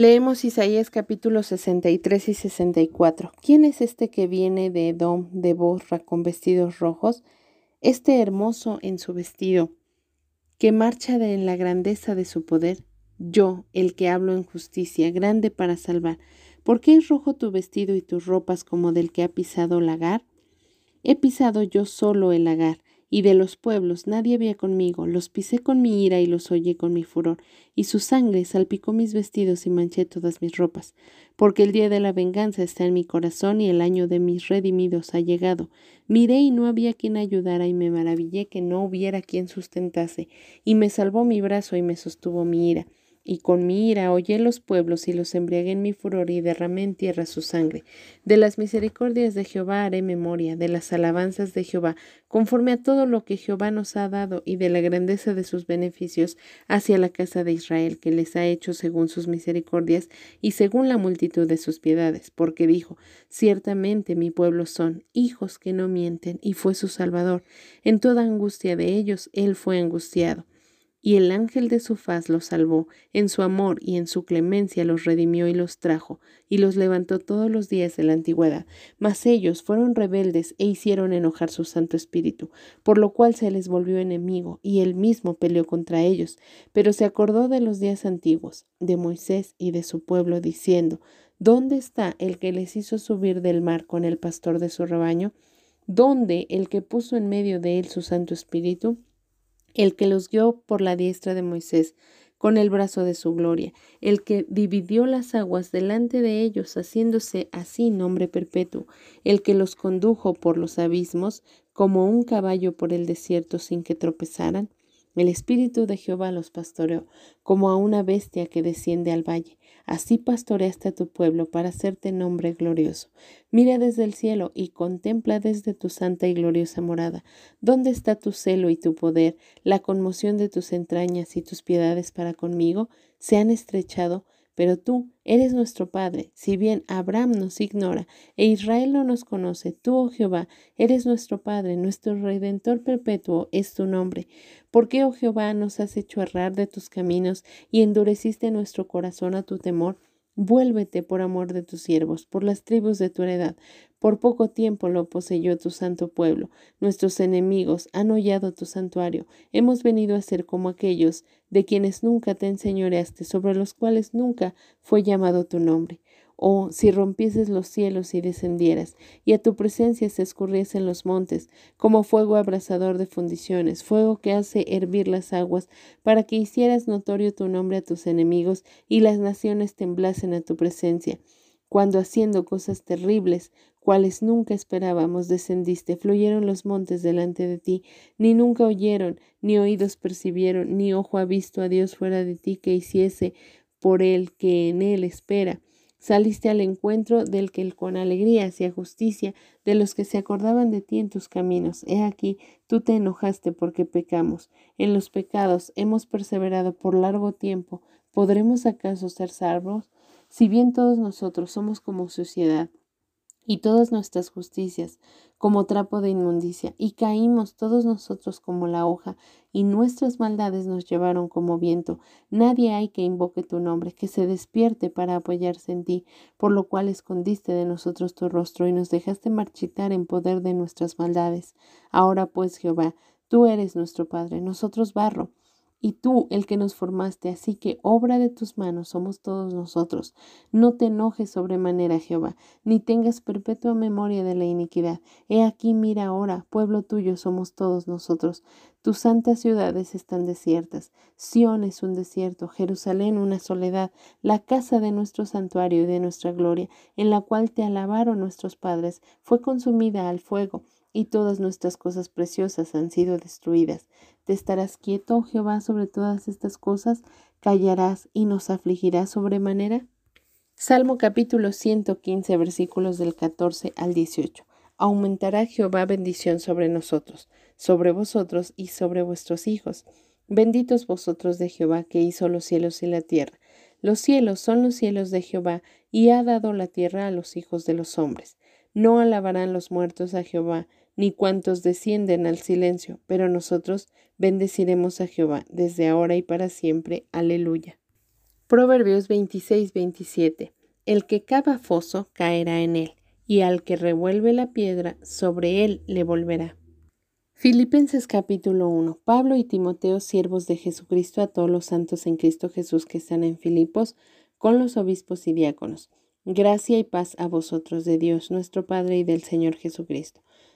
Leemos Isaías capítulos 63 y 64. ¿Quién es este que viene de Edom, de Borra, con vestidos rojos? Este hermoso en su vestido, que marcha en la grandeza de su poder. Yo, el que hablo en justicia, grande para salvar. ¿Por qué es rojo tu vestido y tus ropas como del que ha pisado lagar? He pisado yo solo el lagar, y de los pueblos nadie había conmigo, los pisé con mi ira y los hollé con mi furor, y su sangre salpicó mis vestidos y manché todas mis ropas, porque el día de la venganza está en mi corazón y el año de mis redimidos ha llegado. Miré y no había quien ayudara y me maravillé que no hubiera quien sustentase, y me salvó mi brazo y me sostuvo mi ira y con mi ira hollé los pueblos y los embriagué en mi furor y derramé en tierra su sangre. De las misericordias de Jehová haré memoria, de las alabanzas de Jehová, conforme a todo lo que Jehová nos ha dado y de la grandeza de sus beneficios hacia la casa de Israel, que les ha hecho según sus misericordias y según la multitud de sus piedades, porque dijo, ciertamente mi pueblo son hijos que no mienten, y fue su Salvador. En toda angustia de ellos, él fue angustiado y el ángel de su faz los salvó, en su amor y en su clemencia los redimió y los trajo, y los levantó todos los días de la antigüedad. Mas ellos fueron rebeldes e hicieron enojar su Santo Espíritu, por lo cual se les volvió enemigo, y él mismo peleó contra ellos. Pero se acordó de los días antiguos, de Moisés y de su pueblo, diciendo, ¿Dónde está el que les hizo subir del mar con el pastor de su rebaño? ¿Dónde el que puso en medio de él su Santo Espíritu? El que los guió por la diestra de Moisés con el brazo de su gloria, el que dividió las aguas delante de ellos, haciéndose así nombre perpetuo, el que los condujo por los abismos como un caballo por el desierto sin que tropezaran, el Espíritu de Jehová los pastoreó, como a una bestia que desciende al valle. Así pastoreaste a tu pueblo para hacerte nombre glorioso. Mira desde el cielo y contempla desde tu santa y gloriosa morada. ¿Dónde está tu celo y tu poder, la conmoción de tus entrañas y tus piedades para conmigo? ¿Se han estrechado? Pero tú eres nuestro Padre, si bien Abraham nos ignora e Israel no nos conoce, tú, oh Jehová, eres nuestro Padre, nuestro Redentor perpetuo es tu nombre. ¿Por qué, oh Jehová, nos has hecho errar de tus caminos y endureciste nuestro corazón a tu temor? Vuélvete por amor de tus siervos, por las tribus de tu heredad. Por poco tiempo lo poseyó tu santo pueblo. Nuestros enemigos han hollado tu santuario. Hemos venido a ser como aquellos de quienes nunca te enseñoreaste, sobre los cuales nunca fue llamado tu nombre. Oh, si rompieses los cielos y descendieras, y a tu presencia se escurriesen los montes, como fuego abrasador de fundiciones, fuego que hace hervir las aguas, para que hicieras notorio tu nombre a tus enemigos, y las naciones temblasen a tu presencia. Cuando haciendo cosas terribles, cuales nunca esperábamos, descendiste, fluyeron los montes delante de ti, ni nunca oyeron, ni oídos percibieron, ni ojo ha visto a Dios fuera de ti que hiciese por el que en él espera. Saliste al encuentro del que con alegría hacía justicia, de los que se acordaban de ti en tus caminos. He aquí, tú te enojaste porque pecamos. En los pecados hemos perseverado por largo tiempo. ¿Podremos acaso ser salvos? Si bien todos nosotros somos como sociedad, y todas nuestras justicias como trapo de inmundicia, y caímos todos nosotros como la hoja, y nuestras maldades nos llevaron como viento. Nadie hay que invoque tu nombre, que se despierte para apoyarse en ti, por lo cual escondiste de nosotros tu rostro y nos dejaste marchitar en poder de nuestras maldades. Ahora pues, Jehová, tú eres nuestro Padre, nosotros barro y tú el que nos formaste, así que obra de tus manos somos todos nosotros. No te enojes sobremanera, Jehová, ni tengas perpetua memoria de la iniquidad. He aquí, mira ahora, pueblo tuyo somos todos nosotros. Tus santas ciudades están desiertas. Sión es un desierto, Jerusalén una soledad, la casa de nuestro santuario y de nuestra gloria, en la cual te alabaron nuestros padres, fue consumida al fuego y todas nuestras cosas preciosas han sido destruidas. ¿Te estarás quieto, Jehová, sobre todas estas cosas? ¿Callarás y nos afligirás sobremanera? Salmo capítulo 115 versículos del 14 al 18. Aumentará Jehová bendición sobre nosotros, sobre vosotros y sobre vuestros hijos. Benditos vosotros de Jehová que hizo los cielos y la tierra. Los cielos son los cielos de Jehová, y ha dado la tierra a los hijos de los hombres. No alabarán los muertos a Jehová, ni cuantos descienden al silencio, pero nosotros bendeciremos a Jehová desde ahora y para siempre. Aleluya. Proverbios 26, 27. El que cava foso caerá en él, y al que revuelve la piedra, sobre él le volverá. Filipenses capítulo 1. Pablo y Timoteo, siervos de Jesucristo, a todos los santos en Cristo Jesús que están en Filipos, con los obispos y diáconos. Gracia y paz a vosotros de Dios nuestro Padre y del Señor Jesucristo.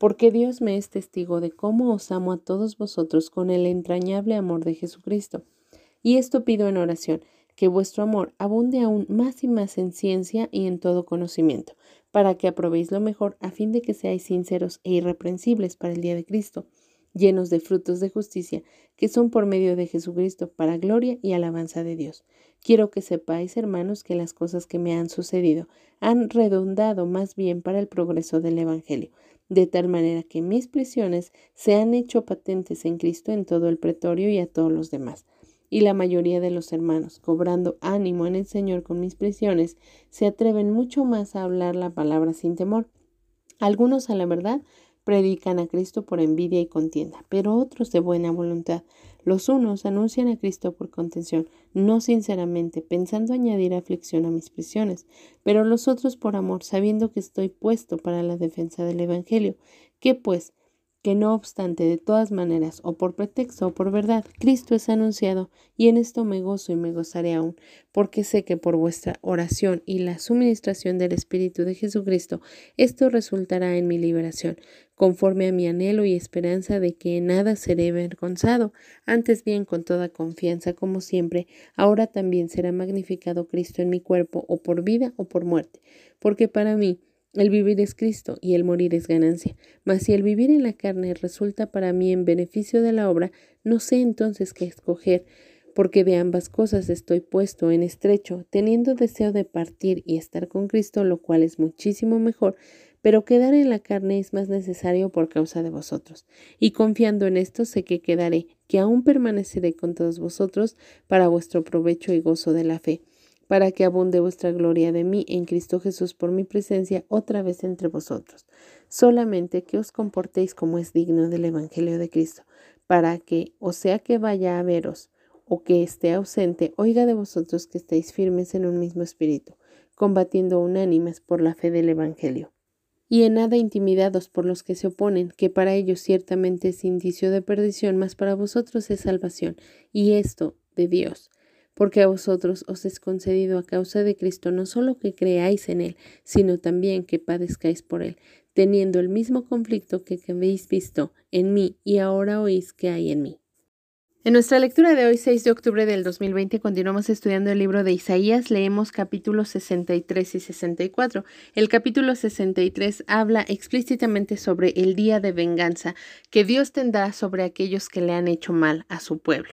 porque Dios me es testigo de cómo os amo a todos vosotros con el entrañable amor de Jesucristo. Y esto pido en oración, que vuestro amor abunde aún más y más en ciencia y en todo conocimiento, para que aprobéis lo mejor a fin de que seáis sinceros e irreprensibles para el día de Cristo, llenos de frutos de justicia, que son por medio de Jesucristo para gloria y alabanza de Dios. Quiero que sepáis, hermanos, que las cosas que me han sucedido han redundado más bien para el progreso del Evangelio, de tal manera que mis prisiones se han hecho patentes en Cristo en todo el pretorio y a todos los demás y la mayoría de los hermanos, cobrando ánimo en el Señor con mis prisiones, se atreven mucho más a hablar la palabra sin temor. Algunos, a la verdad, predican a Cristo por envidia y contienda, pero otros de buena voluntad. Los unos anuncian a Cristo por contención, no sinceramente, pensando añadir aflicción a mis prisiones, pero los otros por amor, sabiendo que estoy puesto para la defensa del Evangelio. ¿Qué pues? Que no obstante, de todas maneras, o por pretexto o por verdad, Cristo es anunciado, y en esto me gozo y me gozaré aún, porque sé que por vuestra oración y la suministración del Espíritu de Jesucristo, esto resultará en mi liberación, conforme a mi anhelo y esperanza de que en nada seré avergonzado, antes bien con toda confianza, como siempre, ahora también será magnificado Cristo en mi cuerpo, o por vida o por muerte, porque para mí, el vivir es Cristo y el morir es ganancia. Mas si el vivir en la carne resulta para mí en beneficio de la obra, no sé entonces qué escoger, porque de ambas cosas estoy puesto en estrecho, teniendo deseo de partir y estar con Cristo, lo cual es muchísimo mejor, pero quedar en la carne es más necesario por causa de vosotros. Y confiando en esto sé que quedaré, que aún permaneceré con todos vosotros para vuestro provecho y gozo de la fe para que abunde vuestra gloria de mí en Cristo Jesús por mi presencia otra vez entre vosotros. Solamente que os comportéis como es digno del Evangelio de Cristo, para que, o sea que vaya a veros, o que esté ausente, oiga de vosotros que estéis firmes en un mismo espíritu, combatiendo unánimes por la fe del Evangelio. Y en nada intimidados por los que se oponen, que para ellos ciertamente es indicio de perdición, mas para vosotros es salvación, y esto de Dios porque a vosotros os es concedido a causa de Cristo no solo que creáis en Él, sino también que padezcáis por Él, teniendo el mismo conflicto que habéis visto en mí y ahora oís que hay en mí. En nuestra lectura de hoy, 6 de octubre del 2020, continuamos estudiando el libro de Isaías. Leemos capítulos 63 y 64. El capítulo 63 habla explícitamente sobre el día de venganza que Dios tendrá sobre aquellos que le han hecho mal a su pueblo.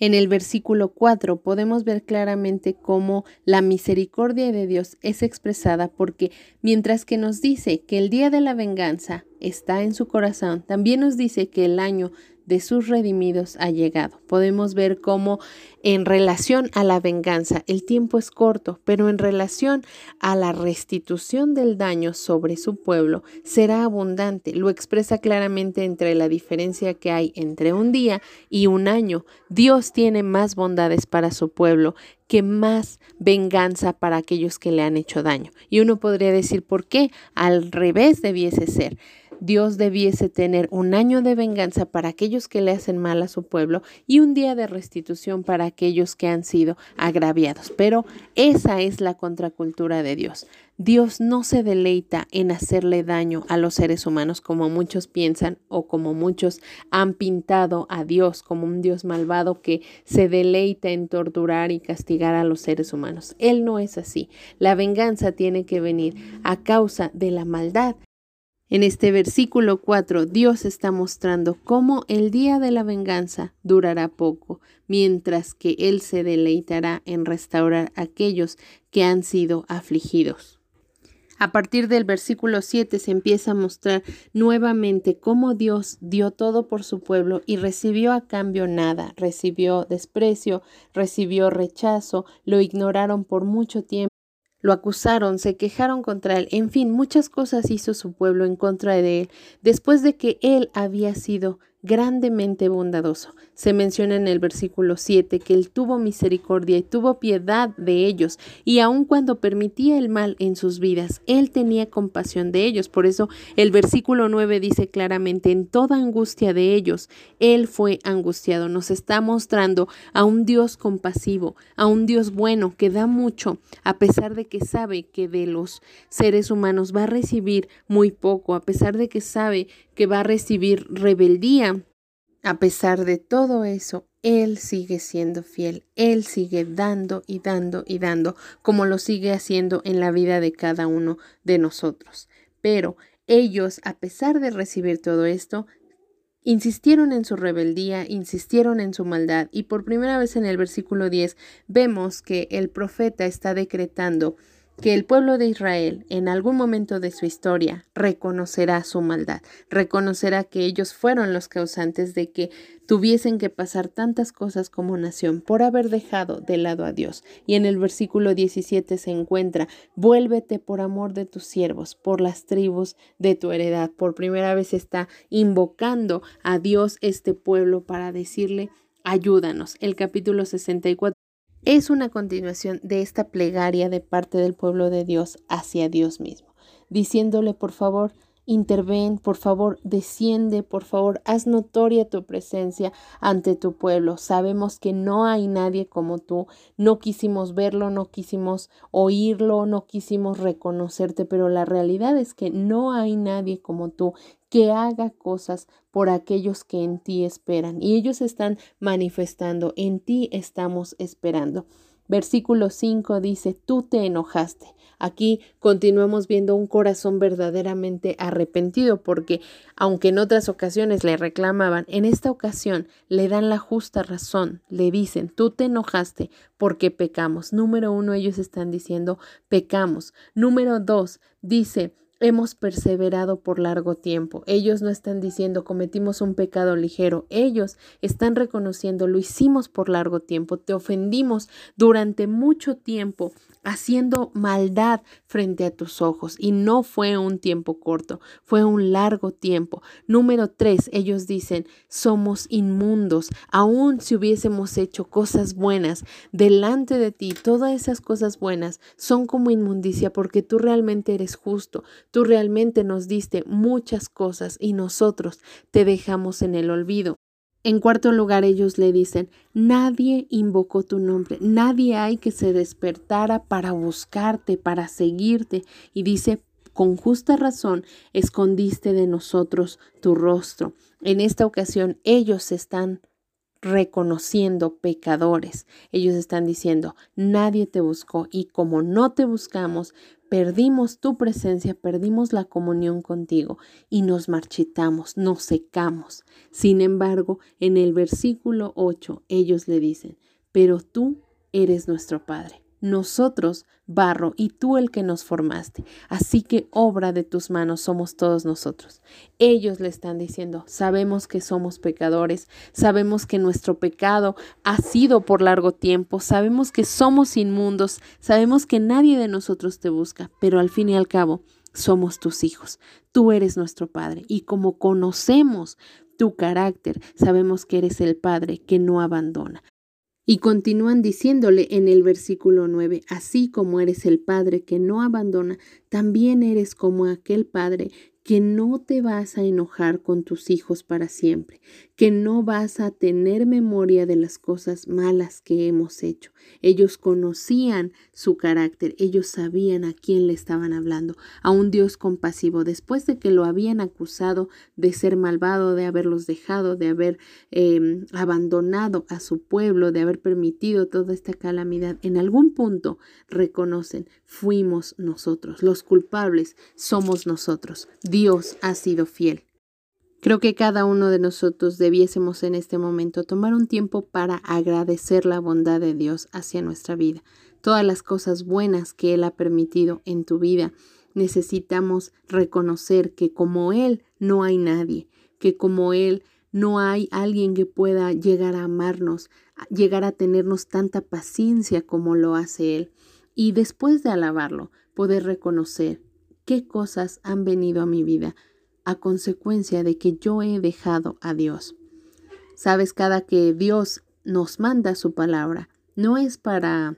En el versículo 4 podemos ver claramente cómo la misericordia de Dios es expresada porque mientras que nos dice que el día de la venganza está en su corazón, también nos dice que el año de sus redimidos ha llegado. Podemos ver cómo en relación a la venganza el tiempo es corto, pero en relación a la restitución del daño sobre su pueblo será abundante. Lo expresa claramente entre la diferencia que hay entre un día y un año. Dios tiene más bondades para su pueblo que más venganza para aquellos que le han hecho daño. Y uno podría decir, ¿por qué? Al revés debiese ser. Dios debiese tener un año de venganza para aquellos que le hacen mal a su pueblo y un día de restitución para aquellos que han sido agraviados. Pero esa es la contracultura de Dios. Dios no se deleita en hacerle daño a los seres humanos como muchos piensan o como muchos han pintado a Dios como un Dios malvado que se deleita en torturar y castigar a los seres humanos. Él no es así. La venganza tiene que venir a causa de la maldad En este versículo 4, Dios está mostrando cómo el día de la venganza durará poco, mientras que Él se deleitará en restaurar a aquellos que han sido afligidos. A partir del versículo 7 se empieza a mostrar nuevamente cómo Dios dio todo por su pueblo y recibió a cambio nada, recibió desprecio, recibió rechazo, lo ignoraron por mucho tiempo lo acusaron, se quejaron contra él, en fin, muchas cosas hizo su pueblo en contra de él, después de que él había sido grandemente bondadoso. Se menciona en el versículo 7 que él tuvo misericordia y tuvo piedad de ellos, y aun cuando permitía el mal en sus vidas, él tenía compasión de ellos. Por eso el versículo 9 dice claramente, en toda angustia de ellos, él fue angustiado. Nos está mostrando a un Dios compasivo, a un Dios bueno que da mucho, a pesar de que sabe que de los seres humanos va a recibir muy poco, a pesar de que sabe que va a recibir rebeldía. A pesar de todo eso, Él sigue siendo fiel, Él sigue dando y dando y dando, como lo sigue haciendo en la vida de cada uno de nosotros. Pero ellos, a pesar de recibir todo esto, insistieron en su rebeldía, insistieron en su maldad, y por primera vez en el versículo 10 vemos que el profeta está decretando que el pueblo de Israel en algún momento de su historia reconocerá su maldad, reconocerá que ellos fueron los causantes de que tuviesen que pasar tantas cosas como nación por haber dejado de lado a Dios. Y en el versículo 17 se encuentra, vuélvete por amor de tus siervos, por las tribus de tu heredad. Por primera vez está invocando a Dios este pueblo para decirle, ayúdanos. El capítulo 64 es una continuación de esta plegaria de parte del pueblo de Dios hacia Dios mismo, diciéndole por favor, interven, por favor, desciende, por favor, haz notoria tu presencia ante tu pueblo. Sabemos que no hay nadie como tú, no quisimos verlo, no quisimos oírlo, no quisimos reconocerte, pero la realidad es que no hay nadie como tú que haga cosas por aquellos que en ti esperan. Y ellos están manifestando, en ti estamos esperando. Versículo 5 dice, tú te enojaste. Aquí continuamos viendo un corazón verdaderamente arrepentido porque aunque en otras ocasiones le reclamaban, en esta ocasión le dan la justa razón, le dicen, tú te enojaste porque pecamos. Número uno, ellos están diciendo, pecamos. Número dos, dice, hemos perseverado por largo tiempo. Ellos no están diciendo cometimos un pecado ligero, ellos están reconociendo lo hicimos por largo tiempo, te ofendimos durante mucho tiempo haciendo maldad frente a tus ojos y no fue un tiempo corto, fue un largo tiempo. Número tres, ellos dicen, somos inmundos, aun si hubiésemos hecho cosas buenas delante de ti, todas esas cosas buenas son como inmundicia porque tú realmente eres justo, tú realmente nos diste muchas cosas y nosotros te dejamos en el olvido. En cuarto lugar, ellos le dicen, nadie invocó tu nombre, nadie hay que se despertara para buscarte, para seguirte. Y dice, con justa razón, escondiste de nosotros tu rostro. En esta ocasión, ellos están reconociendo pecadores. Ellos están diciendo, nadie te buscó y como no te buscamos, perdimos tu presencia, perdimos la comunión contigo y nos marchitamos, nos secamos. Sin embargo, en el versículo 8 ellos le dicen, pero tú eres nuestro Padre nosotros barro y tú el que nos formaste. Así que obra de tus manos somos todos nosotros. Ellos le están diciendo, sabemos que somos pecadores, sabemos que nuestro pecado ha sido por largo tiempo, sabemos que somos inmundos, sabemos que nadie de nosotros te busca, pero al fin y al cabo somos tus hijos. Tú eres nuestro Padre y como conocemos tu carácter, sabemos que eres el Padre que no abandona. Y continúan diciéndole en el versículo 9, así como eres el Padre que no abandona, también eres como aquel Padre que no te vas a enojar con tus hijos para siempre, que no vas a tener memoria de las cosas malas que hemos hecho. Ellos conocían su carácter, ellos sabían a quién le estaban hablando, a un Dios compasivo. Después de que lo habían acusado de ser malvado, de haberlos dejado, de haber em, abandonado a su pueblo, de haber permitido toda esta calamidad, en algún punto reconocen, fuimos nosotros, los culpables somos nosotros. Dios ha sido fiel. Creo que cada uno de nosotros debiésemos en este momento tomar un tiempo para agradecer la bondad de Dios hacia nuestra vida, todas las cosas buenas que Él ha permitido en tu vida. Necesitamos reconocer que como Él no hay nadie, que como Él no hay alguien que pueda llegar a amarnos, llegar a tenernos tanta paciencia como lo hace Él. Y después de alabarlo, poder reconocer qué cosas han venido a mi vida, a consecuencia de que yo he dejado a Dios. Sabes, cada que Dios nos manda su palabra, no es para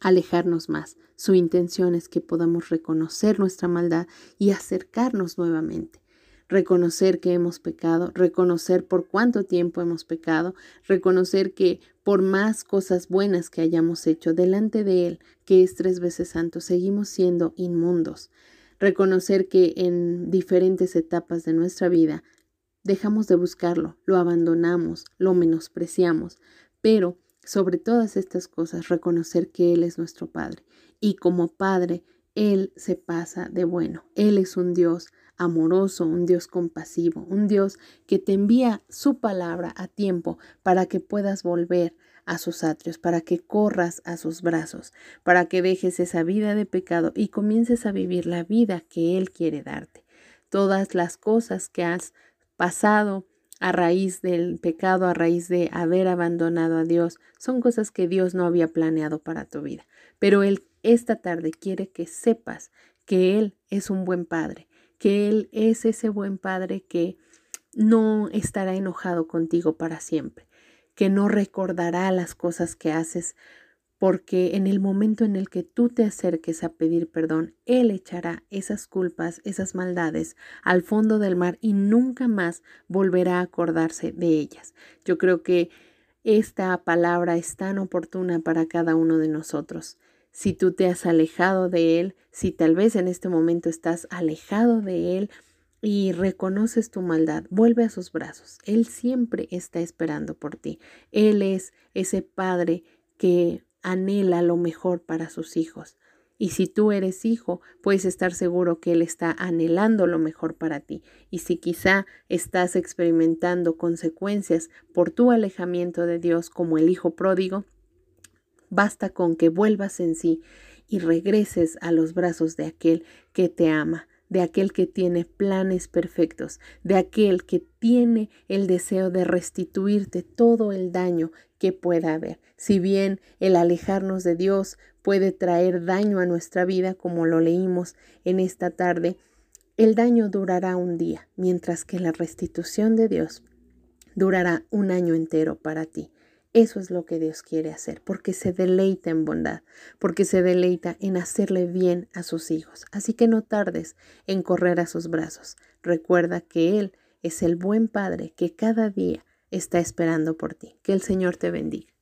alejarnos más. Su intención es que podamos reconocer nuestra maldad y acercarnos nuevamente. Reconocer que hemos pecado, reconocer por cuánto tiempo hemos pecado, reconocer que por más cosas buenas que hayamos hecho delante de Él, que es tres veces santo, seguimos siendo inmundos reconocer que en diferentes etapas de nuestra vida dejamos de buscarlo, lo abandonamos, lo menospreciamos, pero sobre todas estas cosas reconocer que Él es nuestro Padre y como Padre Él se pasa de bueno. Él es un Dios amoroso, un Dios compasivo, un Dios que te envía su palabra a tiempo para que puedas volver a sus atrios, para que corras a sus brazos, para que dejes esa vida de pecado y comiences a vivir la vida que Él quiere darte. Todas las cosas que has pasado a raíz del pecado, a raíz de haber abandonado a Dios, son cosas que Dios no había planeado para tu vida. Pero Él esta tarde quiere que sepas que Él es un buen Padre, que Él es ese buen Padre que no estará enojado contigo para siempre, que no recordará las cosas que haces, porque en el momento en el que tú te acerques a pedir perdón, Él echará esas culpas, esas maldades al fondo del mar y nunca más volverá a acordarse de ellas. Yo creo que esta palabra es tan oportuna para cada uno de nosotros. Si tú te has alejado de Él, si tal vez en este momento estás alejado de Él, y reconoces tu maldad, vuelve a sus brazos. Él siempre está esperando por ti. Él es ese padre que anhela lo mejor para sus hijos. Y si tú eres hijo, puedes estar seguro que Él está anhelando lo mejor para ti. Y si quizá estás experimentando consecuencias por tu alejamiento de Dios como el hijo pródigo, basta con que vuelvas en sí y regreses a los brazos de aquel que te ama de aquel que tiene planes perfectos, de aquel que tiene el deseo de restituirte todo el daño que pueda haber. Si bien el alejarnos de Dios puede traer daño a nuestra vida, como lo leímos en esta tarde, el daño durará un día, mientras que la restitución de Dios durará un año entero para ti. Eso es lo que Dios quiere hacer, porque se deleita en bondad, porque se deleita en hacerle bien a sus hijos. Así que no tardes en correr a sus brazos. Recuerda que Él es el buen Padre que cada día está esperando por ti. Que el Señor te bendiga.